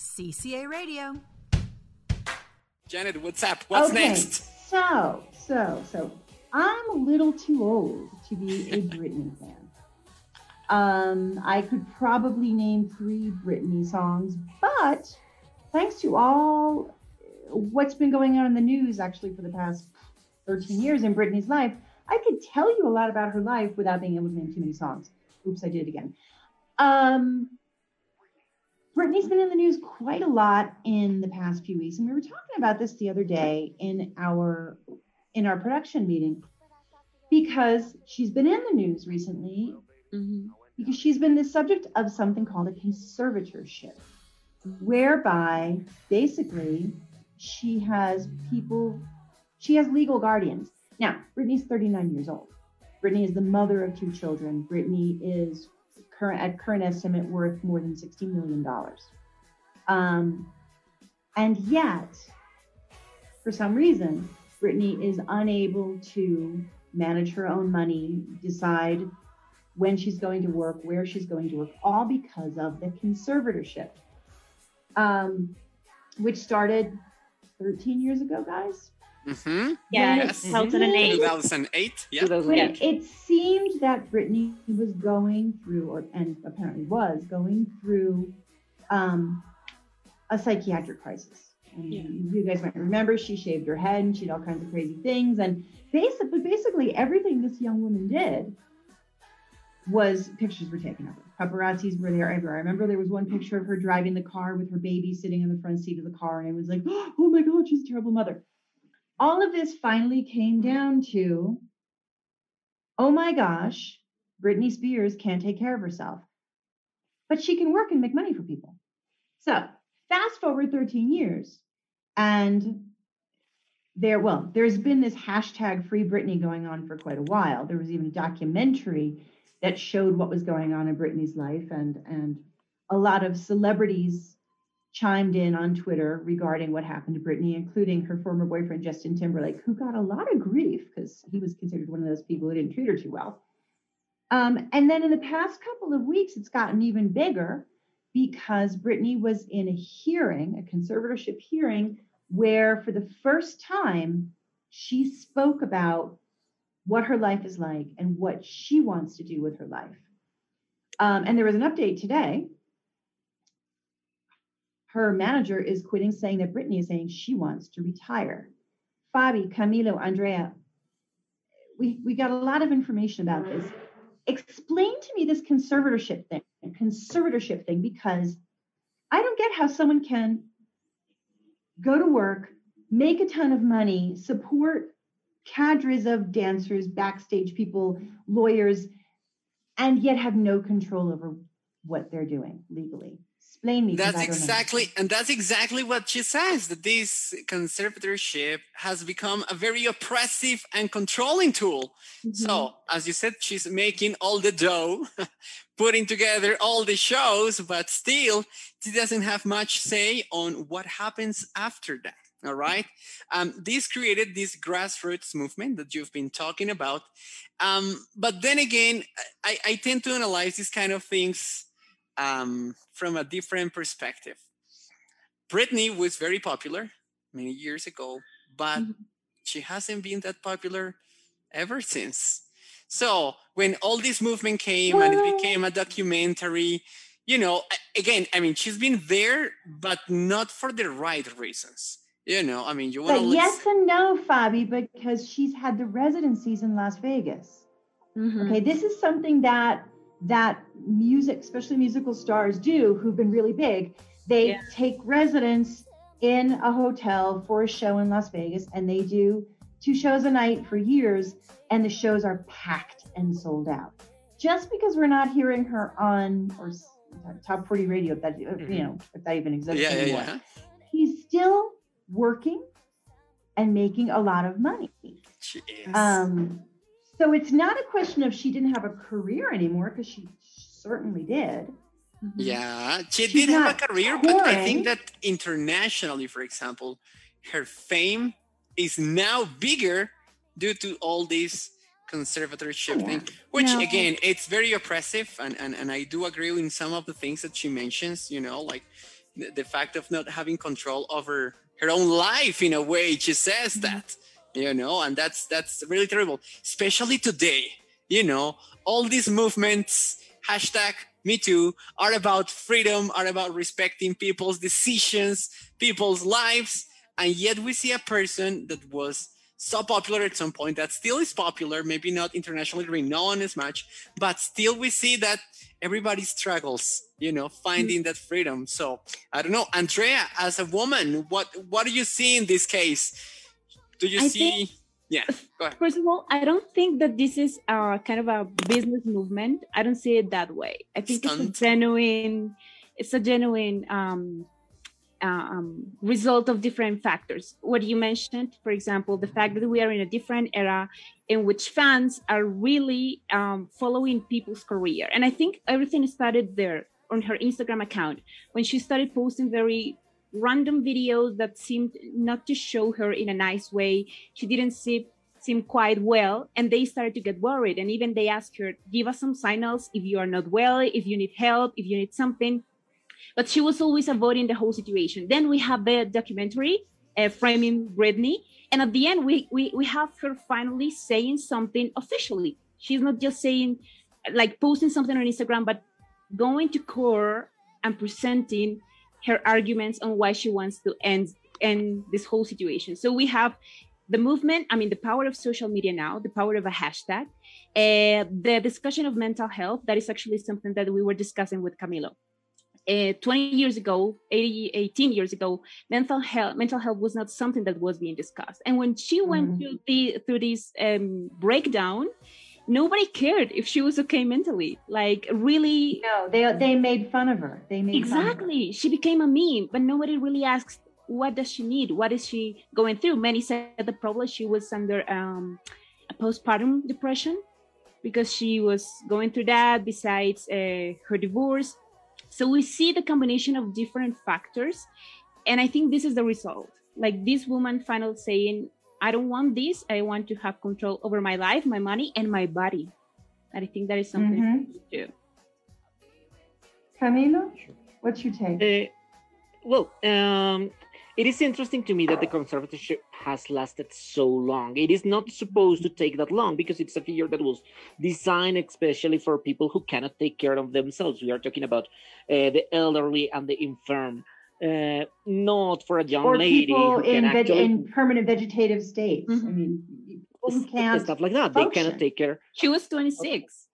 CCA Radio. Janet, what's up? What's okay, next? So, so, so I'm a little too old to be a Britney fan. Um, I could probably name three Britney songs, but thanks to all what's been going on in the news actually for the past 13 years in Britney's life, I could tell you a lot about her life without being able to name too many songs. Oops, I did it again. Um, Britney's been in the news quite a lot in the past few weeks, and we were talking about this the other day in our in our production meeting because she's been in the news recently mm-hmm. because she's been the subject of something called a conservatorship, whereby basically she has people, she has legal guardians. Now, Britney's 39 years old. Britney is the mother of two children. Britney is current at current estimate worth more than 60 million dollars. Um, and yet, for some reason, Britney is unable to manage her own money, decide when she's going to work, where she's going to work, all because of the conservatorship, um, which started 13 years ago, guys. Mm-hmm. Yeah, yes. 2008. 2008. Yeah. It, it seemed that Britney was going through, or and apparently was going through, um, a psychiatric crisis. And yeah. you guys might remember she shaved her head and she did all kinds of crazy things. And basically, basically everything this young woman did was pictures were taken of her. Paparazzis were there everywhere. I remember there was one picture of her driving the car with her baby sitting in the front seat of the car, and it was like, oh my God, she's a terrible mother all of this finally came down to oh my gosh, Britney Spears can't take care of herself, but she can work and make money for people. So fast forward 13 years, and there, well, there's been this hashtag free Britney going on for quite a while. There was even a documentary that showed what was going on in Britney's life, and and a lot of celebrities chimed in on Twitter regarding what happened to Britney, including her former boyfriend, Justin Timberlake, who got a lot of grief because he was considered one of those people who didn't treat her too well. Um, and then in the past couple of weeks, it's gotten even bigger because Britney was in a hearing, a conservatorship hearing, where for the first time she spoke about what her life is like and what she wants to do with her life. Um, and there was an update today her manager is quitting, saying that Britney is saying she wants to retire. Fabi, Camilo, Andrea, we, we got a lot of information about this. Explain to me this conservatorship thing, conservatorship thing, because I don't get how someone can go to work, make a ton of money, support cadres of dancers, backstage people, lawyers, and yet have no control over what they're doing legally explain me. That's exactly, and that's exactly what she says. That this conservatorship has become a very oppressive and controlling tool. Mm-hmm. So, as you said, she's making all the dough, putting together all the shows, but still, she doesn't have much say on what happens after that. All right. Um, this created this grassroots movement that you've been talking about. Um, but then again, I, I tend to analyze these kind of things um, from a different perspective. Britney was very popular many years ago, but mm-hmm. she hasn't been that popular ever since. So when all this movement came well, and it became a documentary, you know, again, I mean, she's been there, but not for the right reasons. You know, I mean, you want to. Yes and no, Fabi, because she's had the residencies in Las Vegas. Mm-hmm. Okay, this is something that that music, especially musical stars, do who've been really big. They yeah. take residence in a hotel for a show in Las Vegas and they do two shows a night for years and the shows are packed and sold out. Just because we're not hearing her on or top 40 radio, if that mm-hmm. you know, if that even exists yeah, anymore. Yeah, yeah. He's still working and making a lot of money. She is. Um, so it's not a question of she didn't have a career anymore because she certainly did. Mm-hmm. Yeah, she She's did have a career, touring. but I think that internationally, for example, her fame is now bigger due to all this conservatorship yeah. thing, which no. again, it's very oppressive. And, and, and I do agree with some of the things that she mentions, you know, like the fact of not having control over her own life in a way she says mm-hmm. that you know and that's that's really terrible. Especially today you know all these movements hashtag me too are about freedom are about respecting people's decisions people's lives. And yet we see a person that was so popular at some point that still is popular maybe not internationally renowned as much but still we see that everybody struggles you know finding that freedom. So i don't know. Andrea as a woman what what do you see in this case do you I see think, yeah first of all i don't think that this is uh, kind of a business movement i don't see it that way i think Stunt. it's a genuine it's a genuine um, um, result of different factors. What you mentioned, for example, the fact that we are in a different era in which fans are really um, following people's career. And I think everything started there on her Instagram account when she started posting very random videos that seemed not to show her in a nice way. She didn't see seem quite well and they started to get worried and even they asked her give us some signals if you are not well if you need help if you need something but she was always avoiding the whole situation. Then we have the documentary uh, framing Britney, and at the end we, we we have her finally saying something officially. She's not just saying like posting something on Instagram, but going to court and presenting her arguments on why she wants to end end this whole situation. So we have the movement, I mean, the power of social media now, the power of a hashtag, uh, the discussion of mental health. That is actually something that we were discussing with Camilo uh, 20 years ago 80, 18 years ago mental health mental health was not something that was being discussed and when she mm-hmm. went through the through this um, breakdown nobody cared if she was okay mentally. Like really no they they made fun of her. They made exactly. She became a meme but nobody really asks what does she need? What is she going through? Many said the problem she was under um, a postpartum depression because she was going through that besides uh, her divorce. So we see the combination of different factors. And I think this is the result. Like this woman finally saying, I don't want this. I want to have control over my life, my money, and my body. And I think that is something mm-hmm. to do. Camilo, what's your take? Uh, well, um, it is interesting to me that the conservatorship has lasted so long. It is not supposed to take that long because it's a figure that was designed especially for people who cannot take care of themselves. We are talking about uh, the elderly and the infirm. Uh, not for a young or lady people in, actually... in permanent vegetative states. Mm-hmm. I mean, people can't stuff like that. Function. They cannot take care. She was 26.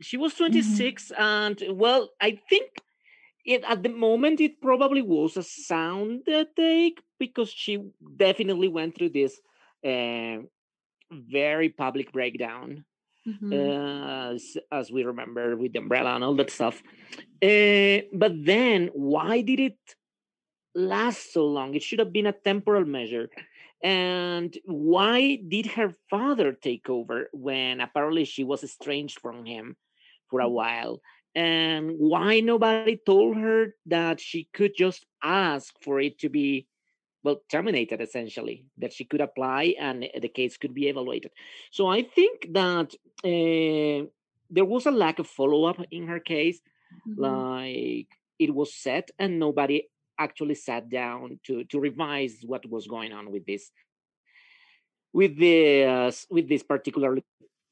She was 26, mm-hmm. and well, I think it, at the moment it probably was a sound take because she definitely went through this uh, very public breakdown mm-hmm. uh, as, as, we remember with the umbrella and all that stuff uh, but then why did it last so long. It should have been a temporal measure. And why did her father take over when apparently she was estranged from him for a mm-hmm. while? And why nobody told her that she could just ask for it to be well terminated essentially that she could apply and the case could be evaluated? So i think that uh, there was a lack of follow-up in her case. Mm-hmm. like it was set and nobody actually sat down to to revise what was going on with this with this with this particular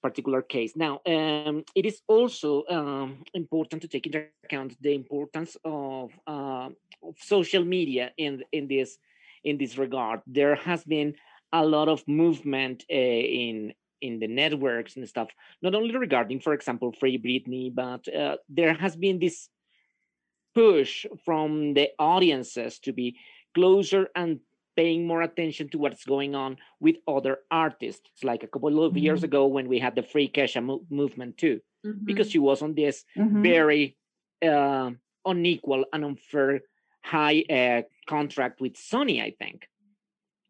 particular case. Now, um, it is also um, important to take into account the importance of, uh, of, social media in in this in this regard. There has been a lot of movement uh, in in the networks and stuff, not only regarding, for example, Free Britney, but uh, there has been this push from the audiences to be closer and paying more attention to what's going on with other artists. it's like a couple of mm-hmm. years ago when we had the Free Kesha mo- movement too, mm-hmm. because she was on this mm-hmm. very uh, unequal and unfair high uh, contract with Sony, I think.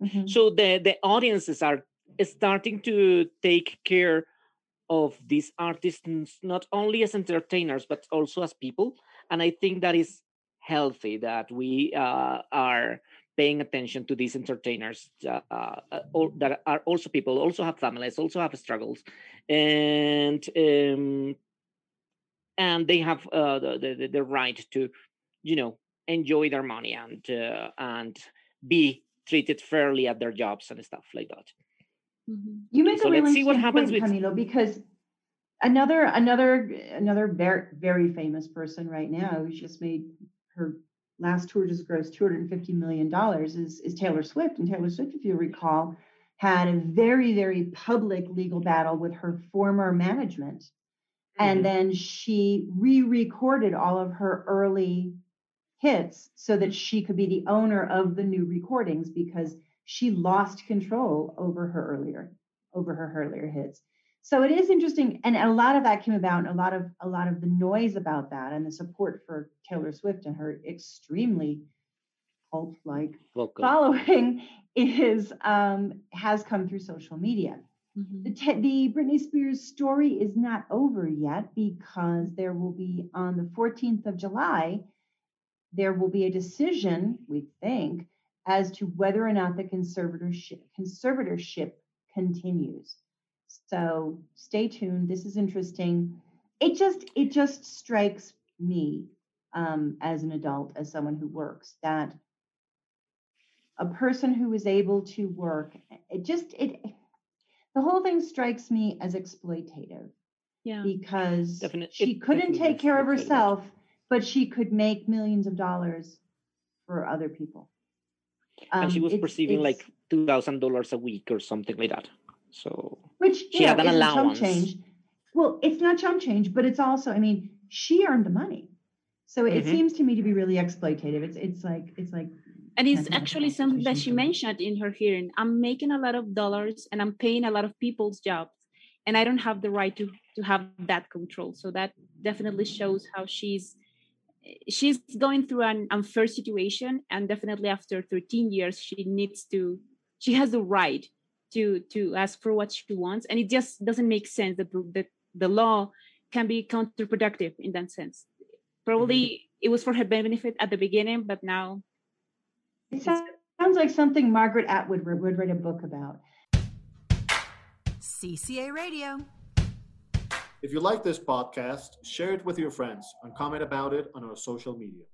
Mm-hmm. So the the audiences are starting to take care of these artists not only as entertainers but also as people, and I think that is healthy that we uh, are paying attention to these entertainers uh, uh, that are also people, also have families, also have struggles, and um, and they have uh, the, the, the right to, you know, enjoy their money and uh, and be treated fairly at their jobs and stuff like that. Mm-hmm. You make so a really let's see what happens point, with Camilo, because another another another very very famous person right now who's just made her last tour just grossed 250 million dollars is is Taylor Swift. And Taylor Swift if you recall had a very very public legal battle with her former management. Mm-hmm. and then she re-recorded all of her early hits so that she could be the owner of the new recordings because she lost control over her earlier over her earlier hits so it is interesting and a lot of that came about and a lot of a lot of the noise about that and the support for taylor swift and her extremely cult like following is um, has come through social media. Mm-hmm. the, te- the britney spears story is not over yet because there will be on the 14th of july there will be a decision we think as to whether or not the conservatorship conservatorship continues so stay tuned. This is interesting. It just it just strikes me um, as an adult, as someone who works, that a person who is able to work, it just it the whole thing strikes me as exploitative. Yeah. Because Definite, she couldn't take care of herself, but she could make millions of dollars for other people. Um, and she um, was perceiving like two thousand dollars a week or something like that. So which she know, had an allowance. change. Well, it's not chump change, but it's also, I mean, she earned the money. So mm-hmm. it seems to me to be really exploitative. It's it's like it's like and it's actually something that she mentioned in her hearing. I'm making a lot of dollars and I'm paying a lot of people's jobs and I don't have the right to to have that control. So that definitely shows how she's she's going through an unfair situation and definitely after 13 years she needs to she has the right to to ask for what she wants and it just doesn't make sense. That the, the law can be counterproductive in that sense. Probably mm-hmm. it was for her benefit at the beginning but now it sounds like something margaret atwood would write a book about. Cca radio. If you like this podcast share it with your friends and comment about it on our social media